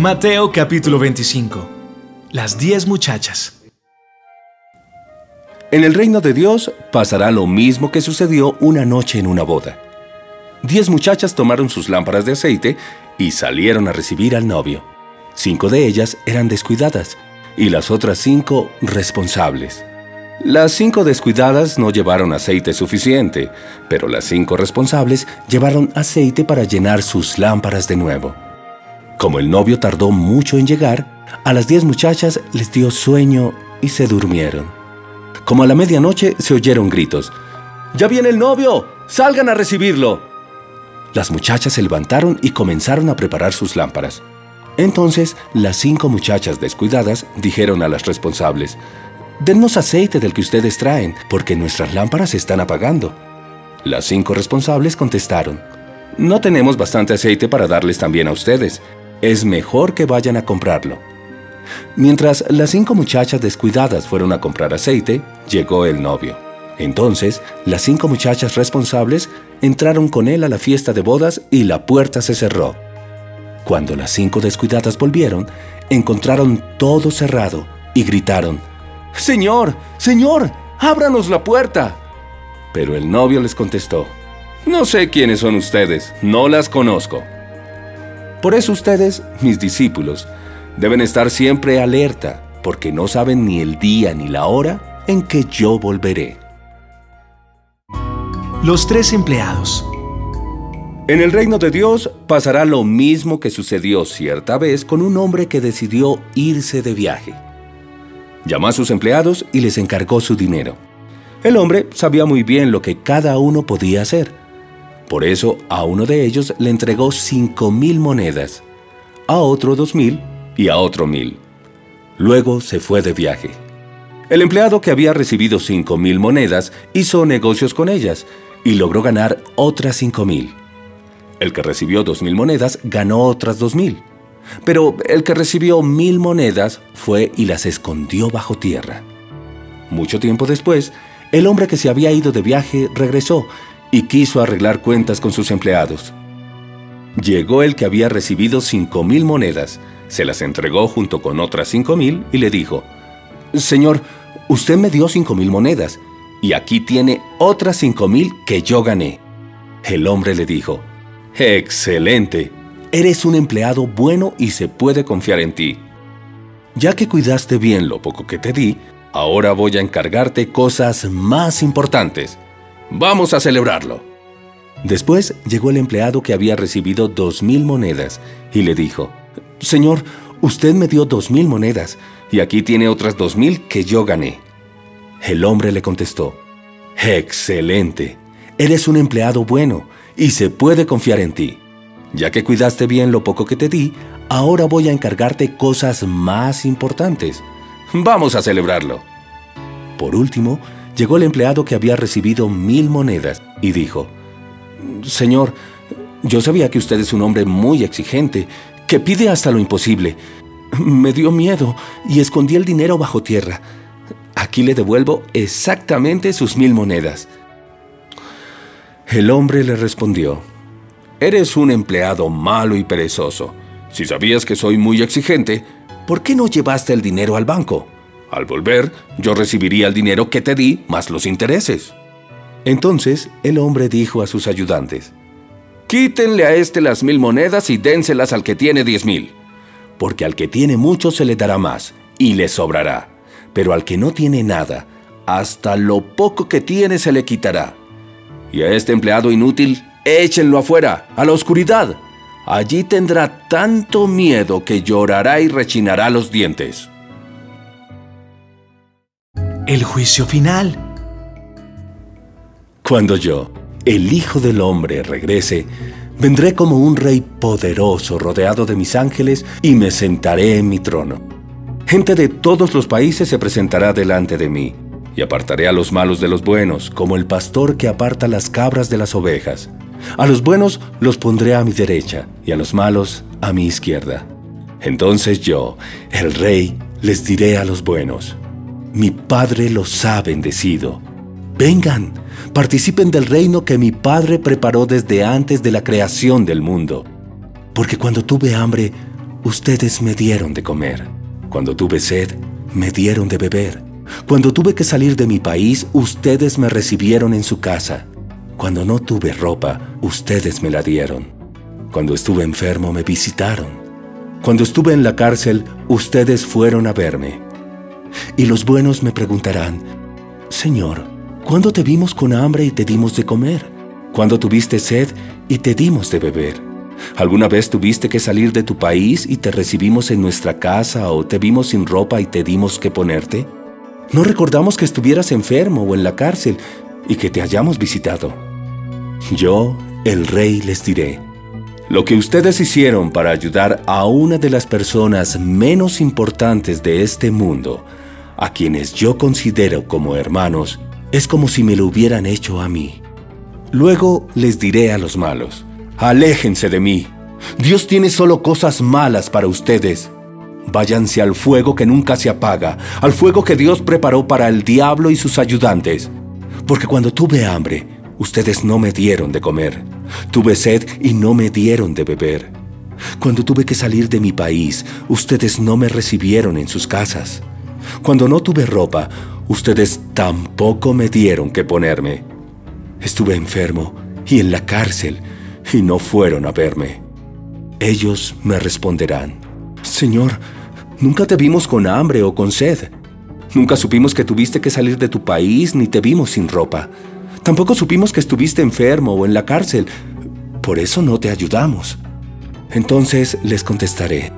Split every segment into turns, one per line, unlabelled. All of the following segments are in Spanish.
Mateo capítulo 25. Las diez muchachas.
En el reino de Dios pasará lo mismo que sucedió una noche en una boda. Diez muchachas tomaron sus lámparas de aceite y salieron a recibir al novio. Cinco de ellas eran descuidadas y las otras cinco responsables. Las cinco descuidadas no llevaron aceite suficiente, pero las cinco responsables llevaron aceite para llenar sus lámparas de nuevo. Como el novio tardó mucho en llegar, a las diez muchachas les dio sueño y se durmieron. Como a la medianoche se oyeron gritos. ¡Ya viene el novio! ¡Salgan a recibirlo! Las muchachas se levantaron y comenzaron a preparar sus lámparas. Entonces las cinco muchachas descuidadas dijeron a las responsables, Dennos aceite del que ustedes traen, porque nuestras lámparas se están apagando. Las cinco responsables contestaron, No tenemos bastante aceite para darles también a ustedes, es mejor que vayan a comprarlo. Mientras las cinco muchachas descuidadas fueron a comprar aceite, llegó el novio. Entonces, las cinco muchachas responsables entraron con él a la fiesta de bodas y la puerta se cerró. Cuando las cinco descuidadas volvieron, encontraron todo cerrado y gritaron, Señor, Señor, ábranos la puerta. Pero el novio les contestó, No sé quiénes son ustedes, no las conozco. Por eso ustedes, mis discípulos, deben estar siempre alerta, porque no saben ni el día ni la hora en que yo volveré.
Los tres empleados.
En el reino de Dios pasará lo mismo que sucedió cierta vez con un hombre que decidió irse de viaje. Llamó a sus empleados y les encargó su dinero. El hombre sabía muy bien lo que cada uno podía hacer por eso a uno de ellos le entregó cinco mil monedas, a otro dos mil y a otro mil. Luego se fue de viaje. El empleado que había recibido cinco mil monedas hizo negocios con ellas y logró ganar otras cinco mil. El que recibió dos mil monedas ganó otras dos mil. Pero el que recibió mil monedas fue y las escondió bajo tierra. Mucho tiempo después, el hombre que se había ido de viaje regresó y quiso arreglar cuentas con sus empleados. Llegó el que había recibido cinco mil monedas, se las entregó junto con otras cinco mil y le dijo, Señor, usted me dio cinco mil monedas, y aquí tiene otras cinco mil que yo gané. El hombre le dijo, Excelente, eres un empleado bueno y se puede confiar en ti. Ya que cuidaste bien lo poco que te di, ahora voy a encargarte cosas más importantes. Vamos a celebrarlo. Después llegó el empleado que había recibido dos mil monedas y le dijo, Señor, usted me dio dos mil monedas y aquí tiene otras dos mil que yo gané. El hombre le contestó, Excelente, eres un empleado bueno y se puede confiar en ti. Ya que cuidaste bien lo poco que te di, ahora voy a encargarte cosas más importantes. Vamos a celebrarlo. Por último, llegó el empleado que había recibido mil monedas y dijo, Señor, yo sabía que usted es un hombre muy exigente, que pide hasta lo imposible. Me dio miedo y escondí el dinero bajo tierra. Aquí le devuelvo exactamente sus mil monedas. El hombre le respondió, Eres un empleado malo y perezoso. Si sabías que soy muy exigente, ¿por qué no llevaste el dinero al banco? Al volver, yo recibiría el dinero que te di más los intereses. Entonces el hombre dijo a sus ayudantes, Quítenle a este las mil monedas y dénselas al que tiene diez mil, porque al que tiene mucho se le dará más y le sobrará, pero al que no tiene nada, hasta lo poco que tiene se le quitará. Y a este empleado inútil, échenlo afuera, a la oscuridad. Allí tendrá tanto miedo que llorará y rechinará los dientes
el juicio final.
Cuando yo, el Hijo del Hombre, regrese, vendré como un rey poderoso rodeado de mis ángeles y me sentaré en mi trono. Gente de todos los países se presentará delante de mí, y apartaré a los malos de los buenos, como el pastor que aparta las cabras de las ovejas. A los buenos los pondré a mi derecha, y a los malos a mi izquierda. Entonces yo, el rey, les diré a los buenos, mi Padre los ha bendecido. Vengan, participen del reino que mi Padre preparó desde antes de la creación del mundo. Porque cuando tuve hambre, ustedes me dieron de comer. Cuando tuve sed, me dieron de beber. Cuando tuve que salir de mi país, ustedes me recibieron en su casa. Cuando no tuve ropa, ustedes me la dieron. Cuando estuve enfermo, me visitaron. Cuando estuve en la cárcel, ustedes fueron a verme. Y los buenos me preguntarán, Señor, ¿cuándo te vimos con hambre y te dimos de comer? ¿Cuándo tuviste sed y te dimos de beber? ¿Alguna vez tuviste que salir de tu país y te recibimos en nuestra casa o te vimos sin ropa y te dimos que ponerte? No recordamos que estuvieras enfermo o en la cárcel y que te hayamos visitado. Yo, el rey, les diré, lo que ustedes hicieron para ayudar a una de las personas menos importantes de este mundo, a quienes yo considero como hermanos, es como si me lo hubieran hecho a mí. Luego les diré a los malos, aléjense de mí. Dios tiene solo cosas malas para ustedes. Váyanse al fuego que nunca se apaga, al fuego que Dios preparó para el diablo y sus ayudantes. Porque cuando tuve hambre, ustedes no me dieron de comer. Tuve sed y no me dieron de beber. Cuando tuve que salir de mi país, ustedes no me recibieron en sus casas. Cuando no tuve ropa, ustedes tampoco me dieron que ponerme. Estuve enfermo y en la cárcel y no fueron a verme. Ellos me responderán, Señor, nunca te vimos con hambre o con sed. Nunca supimos que tuviste que salir de tu país ni te vimos sin ropa. Tampoco supimos que estuviste enfermo o en la cárcel. Por eso no te ayudamos. Entonces les contestaré,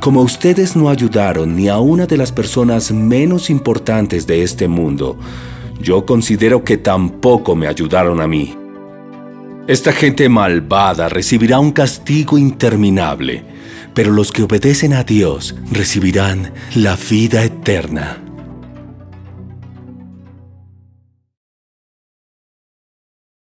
como ustedes no ayudaron ni a una de las personas menos importantes de este mundo, yo considero que tampoco me ayudaron a mí. Esta gente malvada recibirá un castigo interminable, pero los que obedecen a Dios recibirán la vida eterna.